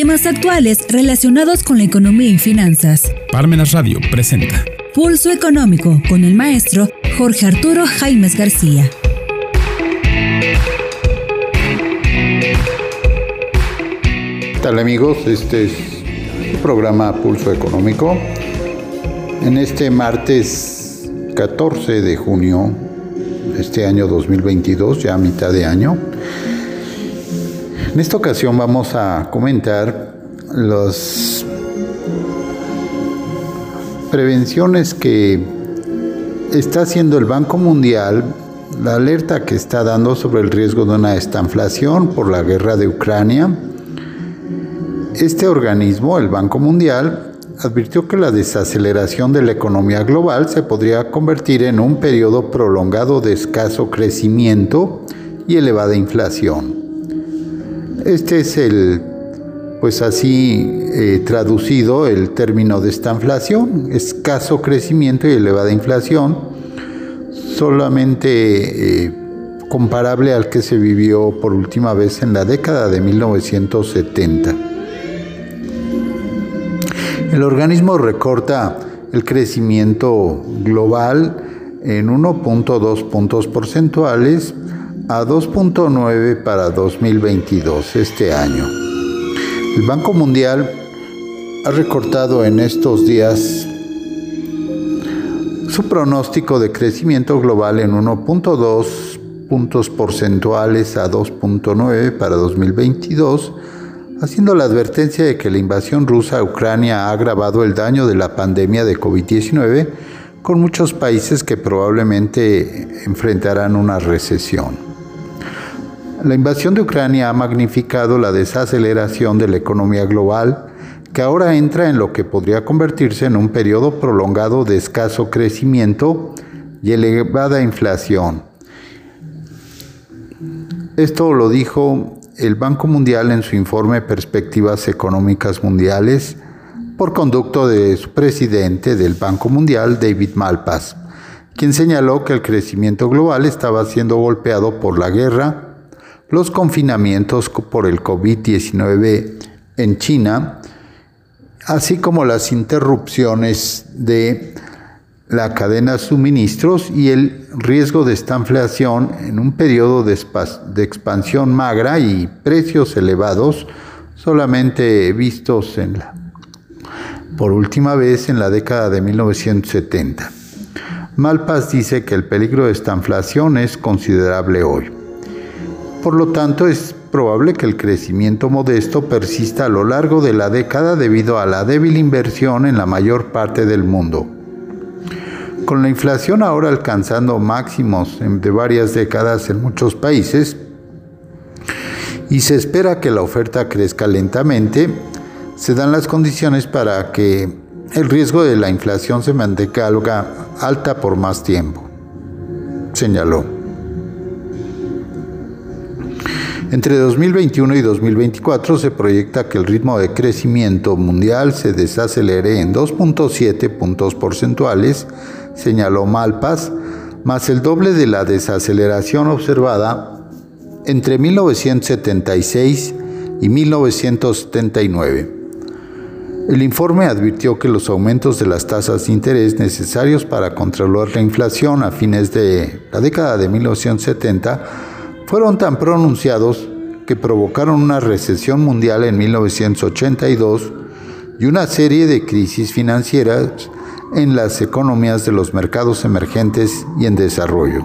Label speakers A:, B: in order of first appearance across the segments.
A: Temas actuales relacionados con la economía y finanzas.
B: Parmenas Radio presenta
A: Pulso Económico con el maestro Jorge Arturo Jaimes García.
C: ¿Qué tal amigos? Este es el programa Pulso Económico. En este martes 14 de junio de este año 2022, ya a mitad de año, en esta ocasión vamos a comentar las prevenciones que está haciendo el Banco Mundial, la alerta que está dando sobre el riesgo de una estanflación por la guerra de Ucrania. Este organismo, el Banco Mundial, advirtió que la desaceleración de la economía global se podría convertir en un periodo prolongado de escaso crecimiento y elevada inflación. Este es el, pues así eh, traducido, el término de esta inflación, escaso crecimiento y elevada inflación, solamente eh, comparable al que se vivió por última vez en la década de 1970. El organismo recorta el crecimiento global en 1.2 puntos porcentuales a 2.9 para 2022, este año. El Banco Mundial ha recortado en estos días su pronóstico de crecimiento global en 1.2 puntos porcentuales a 2.9 para 2022, haciendo la advertencia de que la invasión rusa a Ucrania ha agravado el daño de la pandemia de COVID-19 con muchos países que probablemente enfrentarán una recesión. La invasión de Ucrania ha magnificado la desaceleración de la economía global, que ahora entra en lo que podría convertirse en un periodo prolongado de escaso crecimiento y elevada inflación. Esto lo dijo el Banco Mundial en su informe Perspectivas Económicas Mundiales por conducto de su presidente del Banco Mundial, David Malpass, quien señaló que el crecimiento global estaba siendo golpeado por la guerra, los confinamientos por el COVID-19 en China, así como las interrupciones de la cadena de suministros y el riesgo de estanflación en un periodo de, expansión magra y precios elevados solamente vistos en la, por última vez en la década de 1970. Malpass dice que el peligro de estanflación es considerable hoy. Por lo tanto, es probable que el crecimiento modesto persista a lo largo de la década debido a la débil inversión en la mayor parte del mundo. Con la inflación ahora alcanzando máximos de varias décadas en muchos países, y se espera que la oferta crezca lentamente, se dan las condiciones para que el riesgo de la inflación se mantenga alta por más tiempo, señaló. Entre 2021 y 2024 se proyecta que el ritmo de crecimiento mundial se desacelere en 2.7 puntos porcentuales, señaló Malpas, más el doble de la desaceleración observada entre 1976 y 1979. El informe advirtió que los aumentos de las tasas de interés necesarios para controlar la inflación a fines de la década de 1970 fueron tan pronunciados que provocaron una recesión mundial en 1982 y una serie de crisis financieras en las economías de los mercados emergentes y en desarrollo.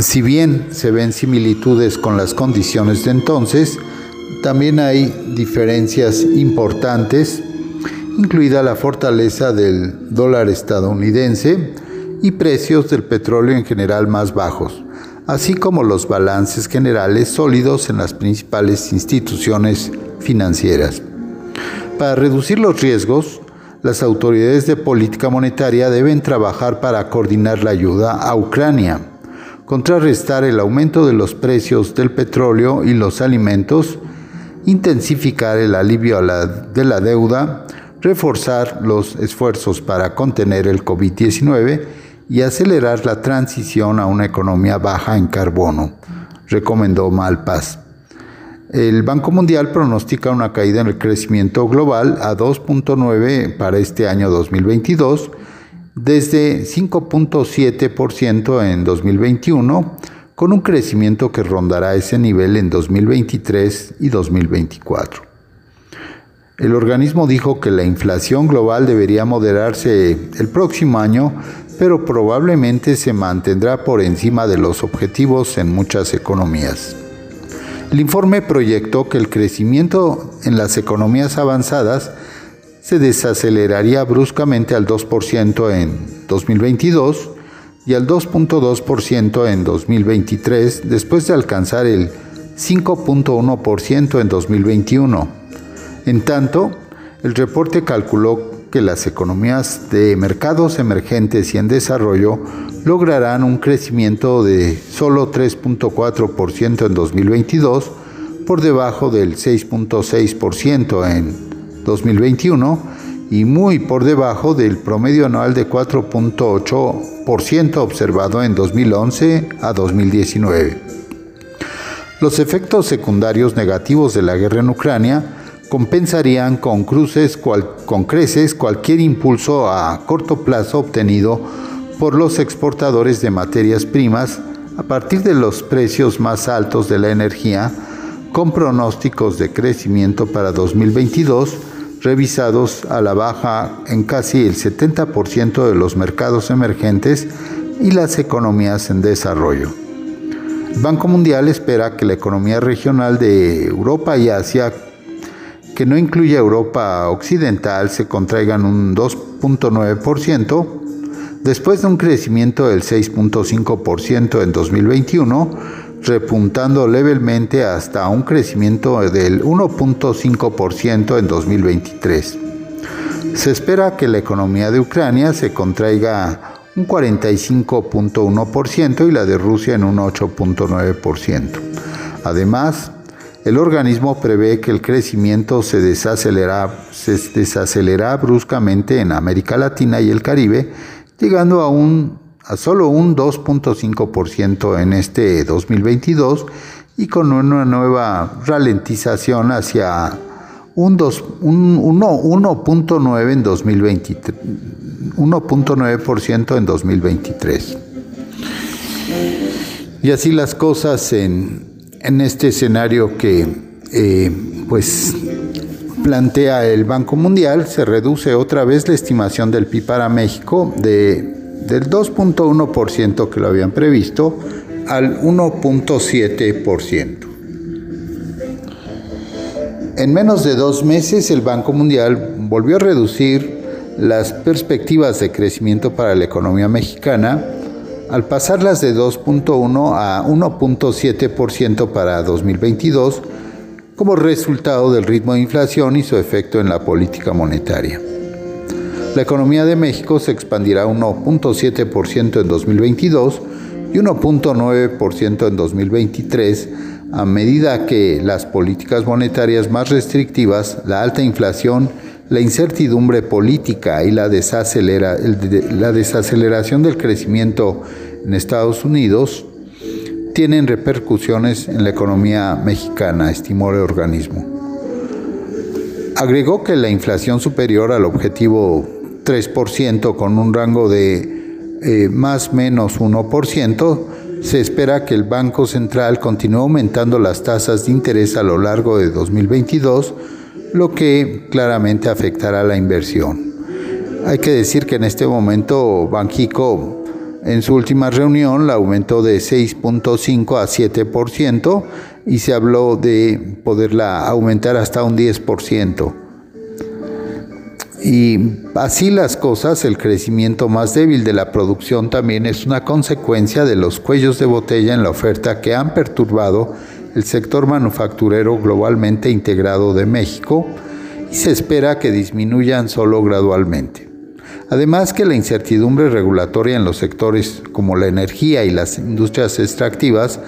C: Si bien se ven similitudes con las condiciones de entonces, también hay diferencias importantes, incluida la fortaleza del dólar estadounidense y precios del petróleo en general más bajos así como los balances generales sólidos en las principales instituciones financieras. Para reducir los riesgos, las autoridades de política monetaria deben trabajar para coordinar la ayuda a Ucrania, contrarrestar el aumento de los precios del petróleo y los alimentos, intensificar el alivio de la deuda, reforzar los esfuerzos para contener el COVID-19 y acelerar la transición a una economía baja en carbono, recomendó Malpass. El Banco Mundial pronostica una caída en el crecimiento global a 2.9 para este año 2022, desde 5.7% en 2021, con un crecimiento que rondará ese nivel en 2023 y 2024. El organismo dijo que la inflación global debería moderarse el próximo año, pero probablemente se mantendrá por encima de los objetivos en muchas economías. El informe proyectó que el crecimiento en las economías avanzadas se desaceleraría bruscamente al 2% en 2022 y al 2.2% en 2023 después de alcanzar el 5.1% en 2021. En tanto, el reporte calculó que las economías de mercados emergentes y en desarrollo lograrán un crecimiento de solo 3.4% en 2022, por debajo del 6.6% en 2021 y muy por debajo del promedio anual de 4.8% observado en 2011 a 2019. Los efectos secundarios negativos de la guerra en Ucrania compensarían con, cruces, con creces cualquier impulso a corto plazo obtenido por los exportadores de materias primas a partir de los precios más altos de la energía, con pronósticos de crecimiento para 2022 revisados a la baja en casi el 70% de los mercados emergentes y las economías en desarrollo. El Banco Mundial espera que la economía regional de Europa y Asia que no incluye Europa Occidental se contraigan un 2.9%, después de un crecimiento del 6.5% en 2021, repuntando levemente hasta un crecimiento del 1.5% en 2023. Se espera que la economía de Ucrania se contraiga un 45.1% y la de Rusia en un 8.9%. Además, el organismo prevé que el crecimiento se desacelera, bruscamente en América Latina y el Caribe, llegando a, un, a solo un 2.5% en este 2022 y con una nueva ralentización hacia un, 1.9 en 2023, 1.9% en 2023. Y así las cosas en, en este escenario que eh, pues plantea el Banco Mundial, se reduce otra vez la estimación del PIB para México de, del 2.1% que lo habían previsto al 1.7%. En menos de dos meses el Banco Mundial volvió a reducir las perspectivas de crecimiento para la economía mexicana al pasarlas de 2.1 a 1.7% para 2022 como resultado del ritmo de inflación y su efecto en la política monetaria. La economía de México se expandirá 1.7% en 2022 y 1.9% en 2023 a medida que las políticas monetarias más restrictivas, la alta inflación, la incertidumbre política y la, desaceleración del crecimiento en Estados Unidos tienen repercusiones en la economía mexicana, estimó el organismo. Agregó que la inflación superior al objetivo 3% con un rango de eh, más menos 1%, se espera que el Banco Central continúe aumentando las tasas de interés a lo largo de 2022 lo que claramente afectará la inversión. Hay que decir que en este momento Banjico en su última reunión la aumentó de 6.5 a 7% y se habló de poderla aumentar hasta un 10%. Y así las cosas, el crecimiento más débil de la producción también es una consecuencia de los cuellos de botella en la oferta que han perturbado el sector manufacturero globalmente integrado de México y se espera que disminuyan solo gradualmente. Además que la incertidumbre regulatoria en los sectores como la energía y las industrias extractivas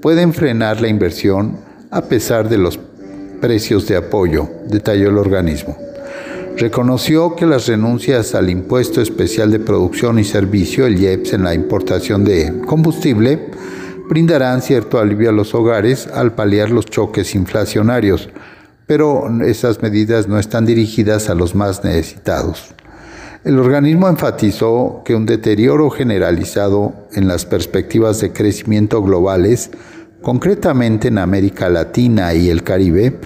C: pueden frenar la inversión a pesar de los precios de apoyo, detalló el organismo. Reconoció que las renuncias al impuesto especial de producción y servicio, el IEPS, en la importación de combustible, brindarán cierto alivio a los hogares al paliar los choques inflacionarios, pero esas medidas no están dirigidas a los más necesitados. El organismo enfatizó que un deterioro generalizado en las perspectivas de crecimiento globales, concretamente en América Latina y el Caribe,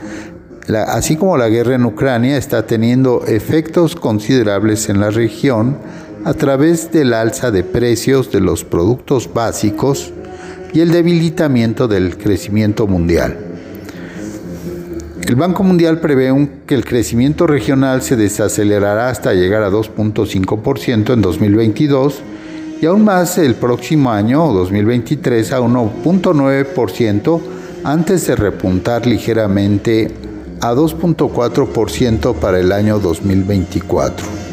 C: así como la guerra en Ucrania, está teniendo efectos considerables en la región a través del alza de precios de los productos básicos y el debilitamiento del crecimiento mundial. El Banco Mundial prevé que el crecimiento regional se desacelerará hasta llegar a 2.5% en 2022 y aún más el próximo año, 2023, a 1.9% antes de repuntar ligeramente a 2.4% para el año 2024.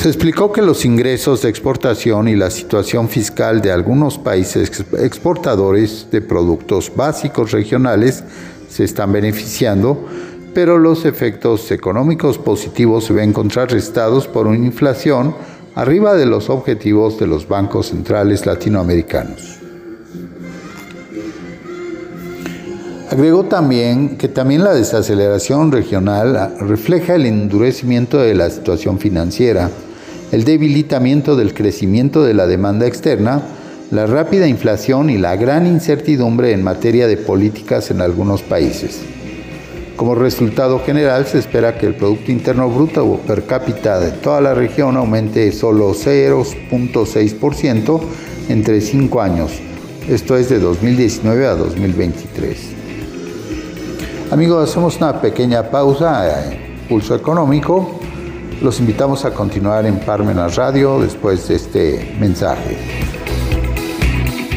C: Se explicó que los ingresos de exportación y la situación fiscal de algunos países exportadores de productos básicos regionales se están beneficiando, pero los efectos económicos positivos se ven contrarrestados por una inflación arriba de los objetivos de los bancos centrales latinoamericanos. Agregó también que también la desaceleración regional refleja el endurecimiento de la situación financiera, el debilitamiento del crecimiento de la demanda externa, la rápida inflación y la gran incertidumbre en materia de políticas en algunos países. Como resultado general, se espera que el Producto Interno Bruto per cápita de toda la región aumente solo 0.6% entre 5 años, esto es de 2019 a 2023. Amigos, hacemos una pequeña pausa, en pulso económico, los invitamos a continuar en Parmenas Radio después de este mensaje.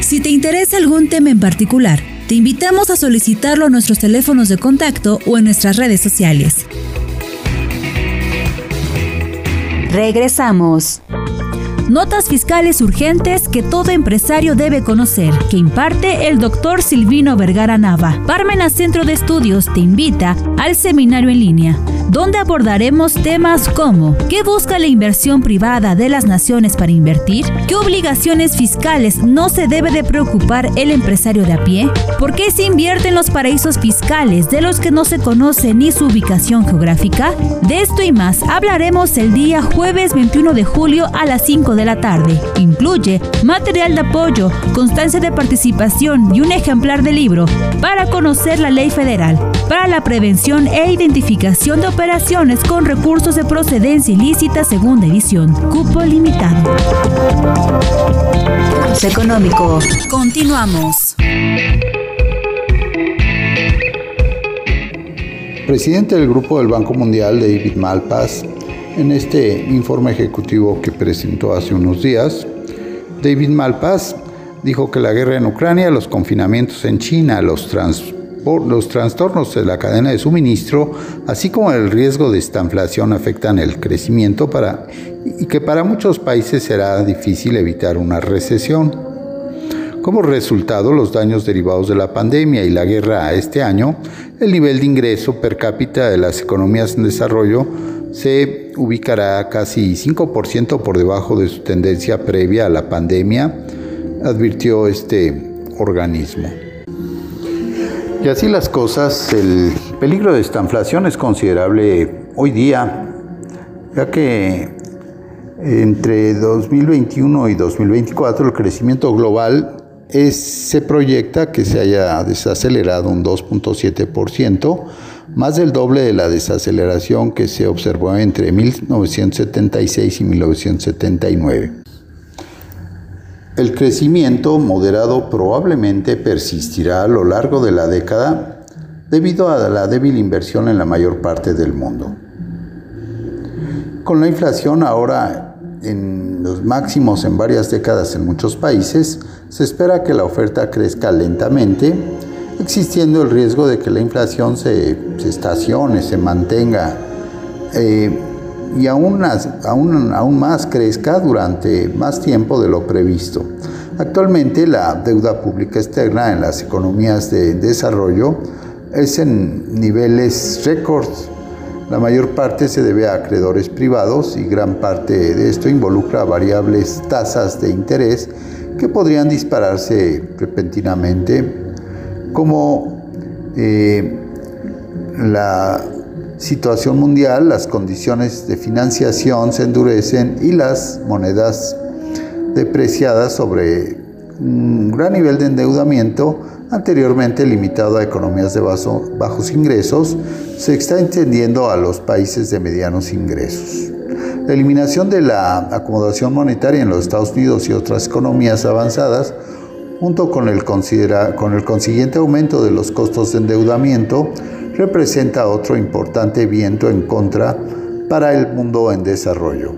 A: Si te interesa algún tema en particular, te invitamos a solicitarlo a nuestros teléfonos de contacto o en nuestras redes sociales. Regresamos. Notas fiscales urgentes que todo empresario debe conocer, que imparte el doctor Silvino Vergara Nava. Parmenas Centro de Estudios te invita al seminario en línea donde abordaremos temas como ¿qué busca la inversión privada de las naciones para invertir? ¿Qué obligaciones fiscales no se debe de preocupar el empresario de a pie? ¿Por qué se invierte en los paraísos fiscales de los que no se conoce ni su ubicación geográfica? De esto y más hablaremos el día jueves 21 de julio a las 5 de la tarde. Incluye material de apoyo, constancia de participación y un ejemplar de libro para conocer la ley federal para la prevención e identificación de operaciones con recursos de procedencia ilícita segunda edición. Cupo limitado. Económico. Continuamos.
C: Presidente del Grupo del Banco Mundial, David Malpass, en este informe ejecutivo que presentó hace unos días, David Malpass dijo que la guerra en Ucrania, los confinamientos en China, los transportes, los trastornos de la cadena de suministro, así como el riesgo de esta inflación afectan el crecimiento para, y que para muchos países será difícil evitar una recesión. Como resultado, los daños derivados de la pandemia y la guerra este año, el nivel de ingreso per cápita de las economías en desarrollo se ubicará casi 5% por debajo de su tendencia previa a la pandemia, advirtió este organismo. Y así las cosas, el peligro de esta inflación es considerable hoy día, ya que entre 2021 y 2024 el crecimiento global se proyecta que se haya desacelerado un 2.7%, más del doble de la desaceleración que se observó entre 1976 y 1979. El crecimiento moderado probablemente persistirá a lo largo de la década debido a la débil inversión en la mayor parte del mundo. Con la inflación ahora en los máximos en varias décadas en muchos países, se espera que la oferta crezca lentamente, existiendo el riesgo de que la inflación se, estacione, se mantenga. Eh, y aún, más crezca durante más tiempo de lo previsto. Actualmente la deuda pública externa en las economías de desarrollo es en niveles récords. La mayor parte se debe a acreedores privados y gran parte de esto involucra variables tasas de interés que podrían dispararse repentinamente, como eh, la situación mundial, las condiciones de financiación se endurecen y las monedas depreciadas sobre un gran nivel de endeudamiento anteriormente limitado a economías de bajos ingresos, se está extendiendo a los países de medianos ingresos. La eliminación de la acomodación monetaria en los Estados Unidos y otras economías avanzadas, junto con el, con el consiguiente aumento de los costos de endeudamiento, representa otro importante viento en contra para el mundo en desarrollo.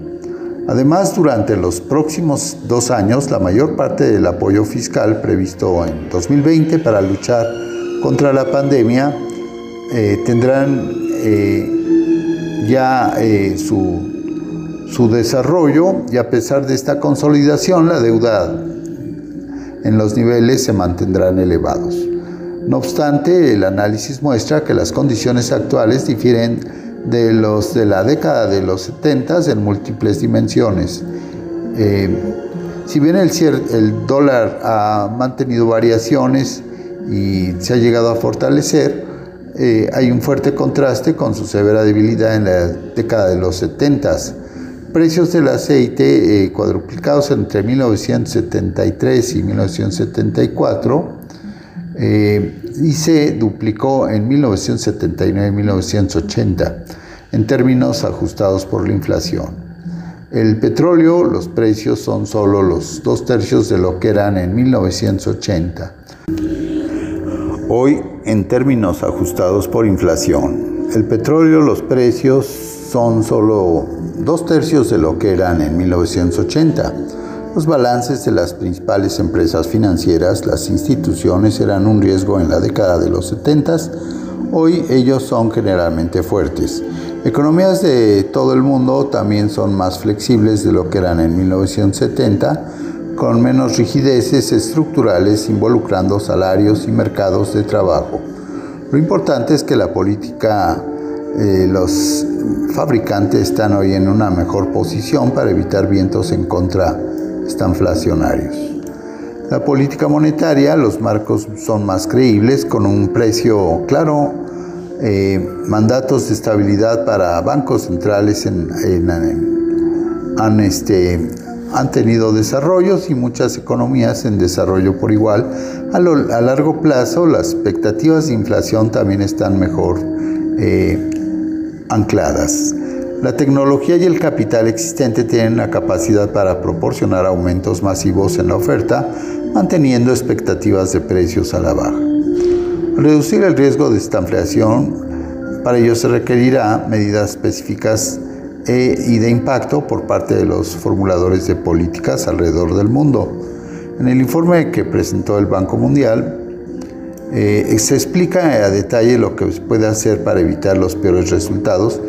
C: Además, durante los próximos dos años, la mayor parte del apoyo fiscal previsto en 2020 para luchar contra la pandemia eh, tendrán eh, ya eh, su su desarrollo y a pesar de esta consolidación, la deuda en los niveles se mantendrán elevados. No obstante, el análisis muestra que las condiciones actuales difieren de los de la década de los 70 en múltiples dimensiones. Eh, si bien el, dólar ha mantenido variaciones y se ha llegado a fortalecer, eh, hay un fuerte contraste con su severa debilidad en la década de los 70 precios del aceite eh, cuadruplicados entre 1973 y 1974 eh, y se duplicó en 1979 y 1980 en términos ajustados por la inflación. El petróleo, los precios son solo los dos tercios de lo que eran en 1980. Hoy, en términos ajustados por inflación, el petróleo, los precios son solo dos tercios de lo que eran en 1980. Los balances de las principales empresas financieras, las instituciones, eran un riesgo en la década de los 70. Hoy ellos son generalmente fuertes. Economías de todo el mundo también son más flexibles de lo que eran en 1970, con menos rigideces estructurales involucrando salarios y mercados de trabajo. Lo importante es que la política eh, los fabricantes están hoy en una mejor posición para evitar vientos en contra estanflacionarios. La política monetaria, los marcos son más creíbles con un precio claro, eh, mandatos de estabilidad para bancos centrales han, este, han tenido desarrollos y muchas economías en desarrollo por igual. A, largo plazo las expectativas de inflación también están mejor eh, ancladas. La tecnología y el capital existente tienen la capacidad para proporcionar aumentos masivos en la oferta, manteniendo expectativas de precios a la baja. reducir el riesgo de esta inflación, para ello se requerirá medidas específicas e, y de impacto por parte de los formuladores de políticas alrededor del mundo. En el informe que presentó el Banco Mundial, eh, se explica a detalle lo que se puede hacer para evitar los peores resultados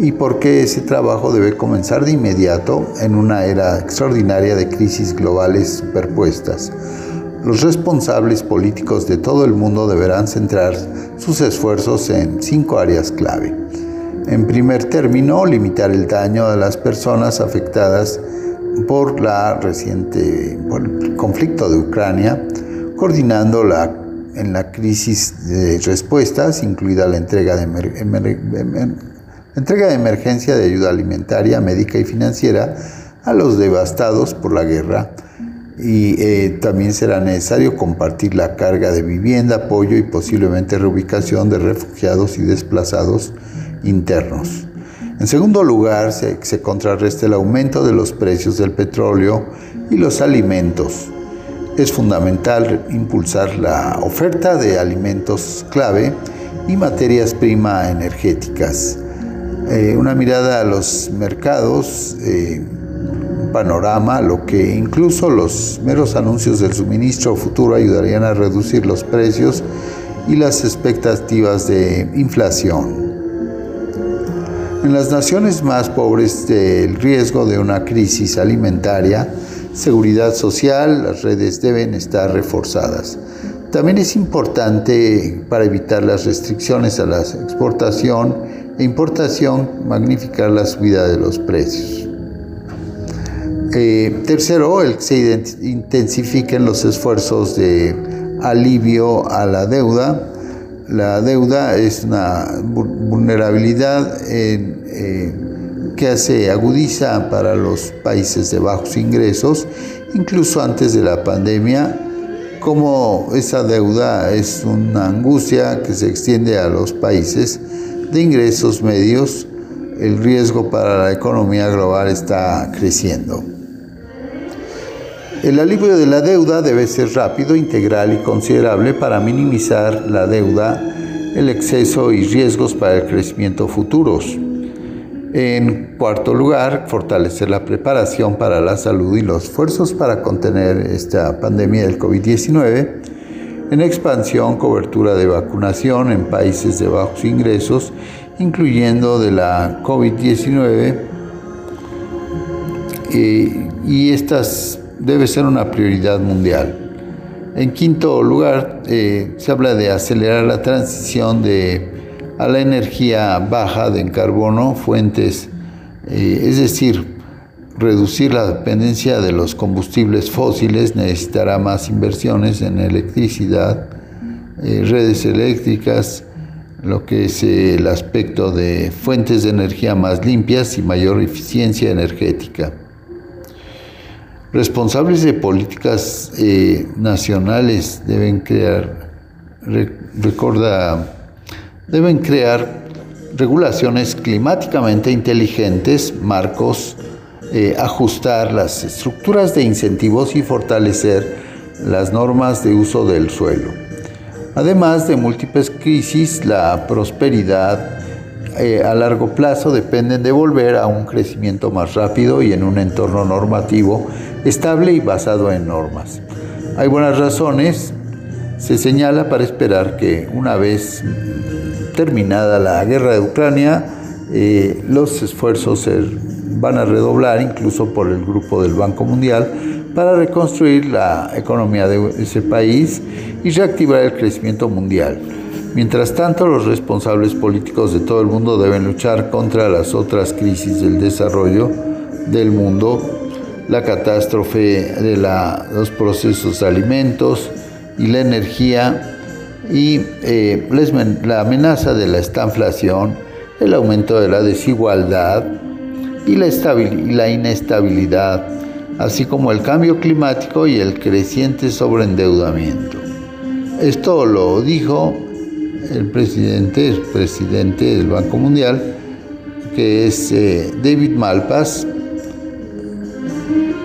C: y por qué ese trabajo debe comenzar de inmediato en una era extraordinaria de crisis globales superpuestas. Los responsables políticos de todo el mundo deberán centrar sus esfuerzos en cinco áreas clave. En primer término, limitar el daño a las personas afectadas por, la reciente, por el conflicto de Ucrania, coordinando la en la crisis de respuestas, incluida la entrega de, entrega de emergencia de ayuda alimentaria, médica y financiera a los devastados por la guerra. Y eh, también será necesario compartir la carga de vivienda, apoyo y posiblemente reubicación de refugiados y desplazados internos. En segundo lugar, se, se contrarresta el aumento de los precios del petróleo y los alimentos es fundamental impulsar la oferta de alimentos clave y materias prima energéticas. Eh, una mirada a los mercados, eh, un panorama, lo que incluso los meros anuncios del suministro futuro ayudarían a reducir los precios y las expectativas de inflación. En las naciones más pobres del riesgo de una crisis alimentaria, seguridad social, las redes deben estar reforzadas. También es importante para evitar las restricciones a la exportación importación magnificar la subida de los precios. Eh, tercero, el que se intensifiquen los esfuerzos de alivio a la deuda. La deuda es una vulnerabilidad que se agudiza para los países de bajos ingresos, incluso antes de la pandemia, como esa deuda es una angustia que se extiende a los países de ingresos medios, el riesgo para la economía global está creciendo. El alivio de la deuda debe ser rápido, integral y considerable para minimizar la deuda, el exceso y riesgos para el crecimiento futuros. En cuarto lugar, fortalecer la preparación para la salud y los esfuerzos para contener esta pandemia del COVID-19. En expansión, cobertura de vacunación en países de bajos ingresos, incluyendo de la COVID-19. Eh, y estas debe ser una prioridad mundial. En quinto lugar, eh, se habla de acelerar la transición a la energía baja de carbono, fuentes, eh, es decir, reducir la dependencia de los combustibles fósiles necesitará más inversiones en electricidad, eh, redes eléctricas, lo que es el aspecto de fuentes de energía más limpias y mayor eficiencia energética. Responsables de políticas eh, nacionales deben crear, recorda, deben crear regulaciones climáticamente inteligentes, marcos, eh, ajustar las estructuras de incentivos y fortalecer las normas de uso del suelo. Además de múltiples crisis, la prosperidad eh, a largo plazo dependen de volver a un crecimiento más rápido y en un entorno normativo estable y basado en normas. Hay buenas razones, se señala para esperar que una vez terminada la guerra de Ucrania, eh, los esfuerzos se van a redoblar, incluso por el grupo del Banco Mundial, para reconstruir la economía de ese país y reactivar el crecimiento mundial. Mientras tanto, los responsables políticos de todo el mundo deben luchar contra las otras crisis del desarrollo del mundo, la catástrofe de los procesos de alimentos y la energía y eh, la amenaza de la estanflación, el aumento de la desigualdad y la, inestabilidad, así como el cambio climático y el creciente sobreendeudamiento. Esto lo dijo el presidente, presidente del Banco Mundial, que es eh, David Malpass.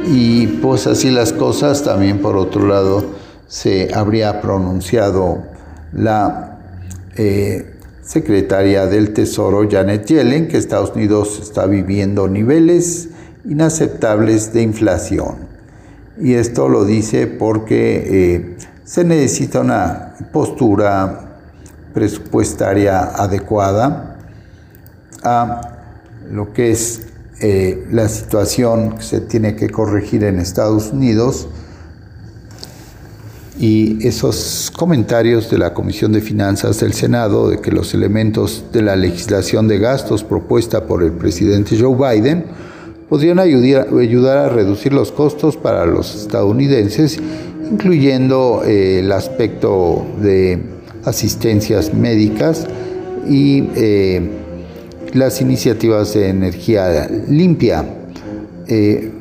C: Y pues así las cosas, también por otro lado se habría pronunciado la eh, secretaria del Tesoro, Janet Yellen, que Estados Unidos está viviendo niveles inaceptables de inflación. Y esto lo dice porque eh, se necesita una postura presupuestaria adecuada a lo que es eh, la situación que se tiene que corregir en Estados Unidos y esos comentarios de la Comisión de Finanzas del Senado de que los elementos de la legislación de gastos propuesta por el presidente Joe Biden podrían ayudar, ayudar a reducir los costos para los estadounidenses, incluyendo eh, el aspecto de asistencias médicas y eh, las iniciativas de energía limpia. Eh,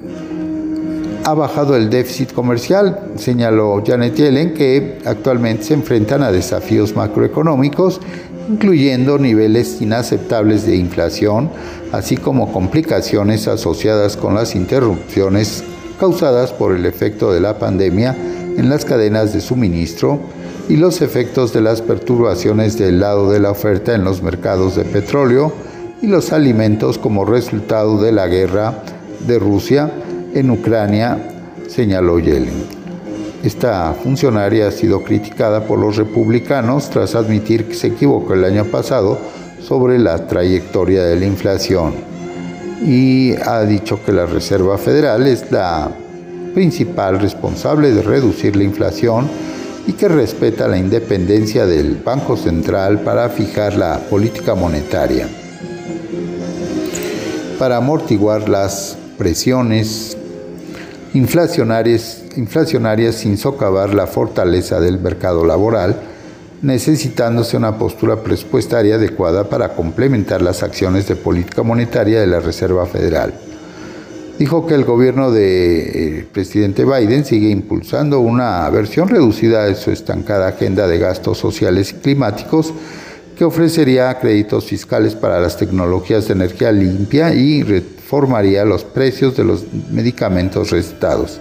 C: ha bajado el déficit comercial, señaló Janet Yellen, que actualmente se enfrentan a desafíos macroeconómicos, incluyendo niveles inaceptables de inflación, así como complicaciones asociadas con las interrupciones causadas por el efecto de la pandemia en las cadenas de suministro, y los efectos de las perturbaciones del lado de la oferta en los mercados de petróleo y los alimentos como resultado de la guerra de Rusia en Ucrania, señaló Yellen. Esta funcionaria ha sido criticada por los republicanos tras admitir que se equivocó el año pasado sobre la trayectoria de la inflación y ha dicho que la Reserva Federal es la principal responsable de reducir la inflación y que respeta la independencia del Banco Central para fijar la política monetaria. Para amortiguar las presiones inflacionarias, sin socavar la fortaleza del mercado laboral, necesitándose una postura presupuestaria adecuada para complementar las acciones de política monetaria de la Reserva Federal. Dijo que el gobierno del eh, presidente Biden sigue impulsando una versión reducida de su estancada agenda de gastos sociales y climáticos que ofrecería créditos fiscales para las tecnologías de energía limpia y reformaría los precios de los medicamentos recetados.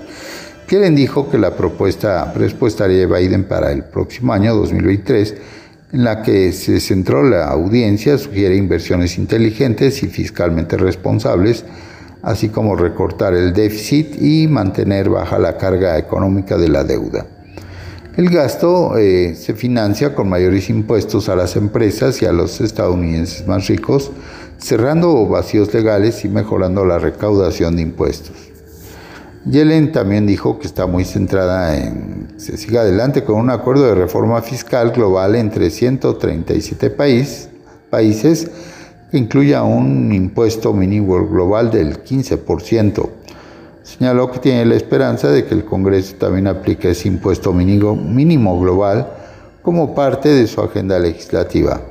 C: Kellen dijo que la propuesta presupuestaria de Biden para el próximo año 2023, en la que se centró la audiencia, sugiere inversiones inteligentes y fiscalmente responsables, así como recortar el déficit y mantener baja la carga económica de la deuda. El gasto eh, se financia con mayores impuestos a las empresas y a los estadounidenses más ricos, cerrando vacíos legales y mejorando la recaudación de impuestos. Yellen también dijo que está muy centrada en que se siga adelante con un acuerdo de reforma fiscal global entre 137 país, países que incluya un impuesto mínimo global del 15%. Señaló que tiene la esperanza de que el Congreso también aplique ese impuesto mínimo, global como parte de su agenda legislativa.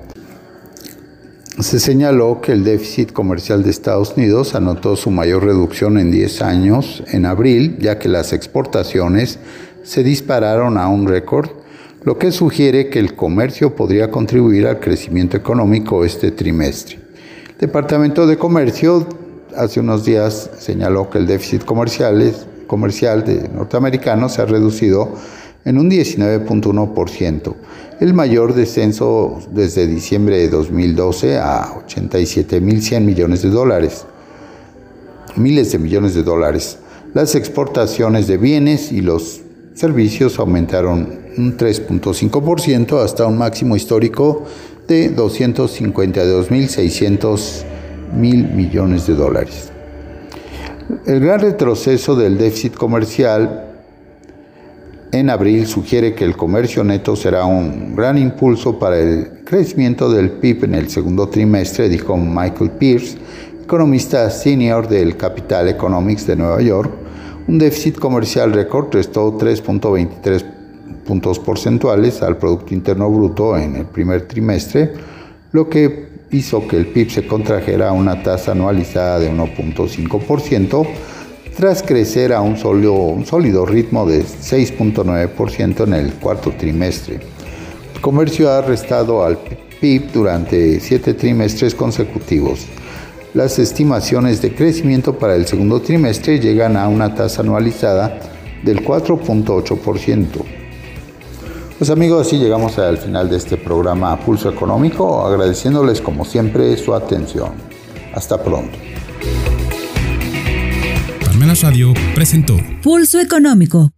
C: Se señaló que el déficit comercial de Estados Unidos anotó su mayor reducción en 10 años en abril, ya que las exportaciones se dispararon a un récord, lo que sugiere que el comercio podría contribuir al crecimiento económico este trimestre. El Departamento de Comercio hace unos días señaló que el déficit comercial, de norteamericano se ha reducido en un 19.1%, el mayor descenso desde diciembre de 2012 a 87.100 millones de dólares, miles de millones de dólares. Las exportaciones de bienes y los servicios aumentaron un 3.5% hasta un máximo histórico de 252.600 mil millones de dólares. El gran retroceso del déficit comercial en abril sugiere que el comercio neto será un gran impulso para el crecimiento del PIB en el segundo trimestre, dijo Michael Pierce, economista senior del Capital Economics de Nueva York. Un déficit comercial récord restó 3.23 puntos porcentuales al Producto Interno Bruto en el primer trimestre, lo que hizo que el PIB se contrajera a una tasa anualizada de 1.5%, tras crecer a un sólido, un ritmo de 6.9% en el cuarto trimestre. El comercio ha restado al PIB durante siete trimestres consecutivos. Las estimaciones de crecimiento para el segundo trimestre llegan a una tasa anualizada del 4.8%. Pues amigos, así llegamos al final de este programa Pulso Económico, agradeciéndoles como siempre su atención. Hasta pronto.
B: Parmenas Radio presentó
A: Pulso Económico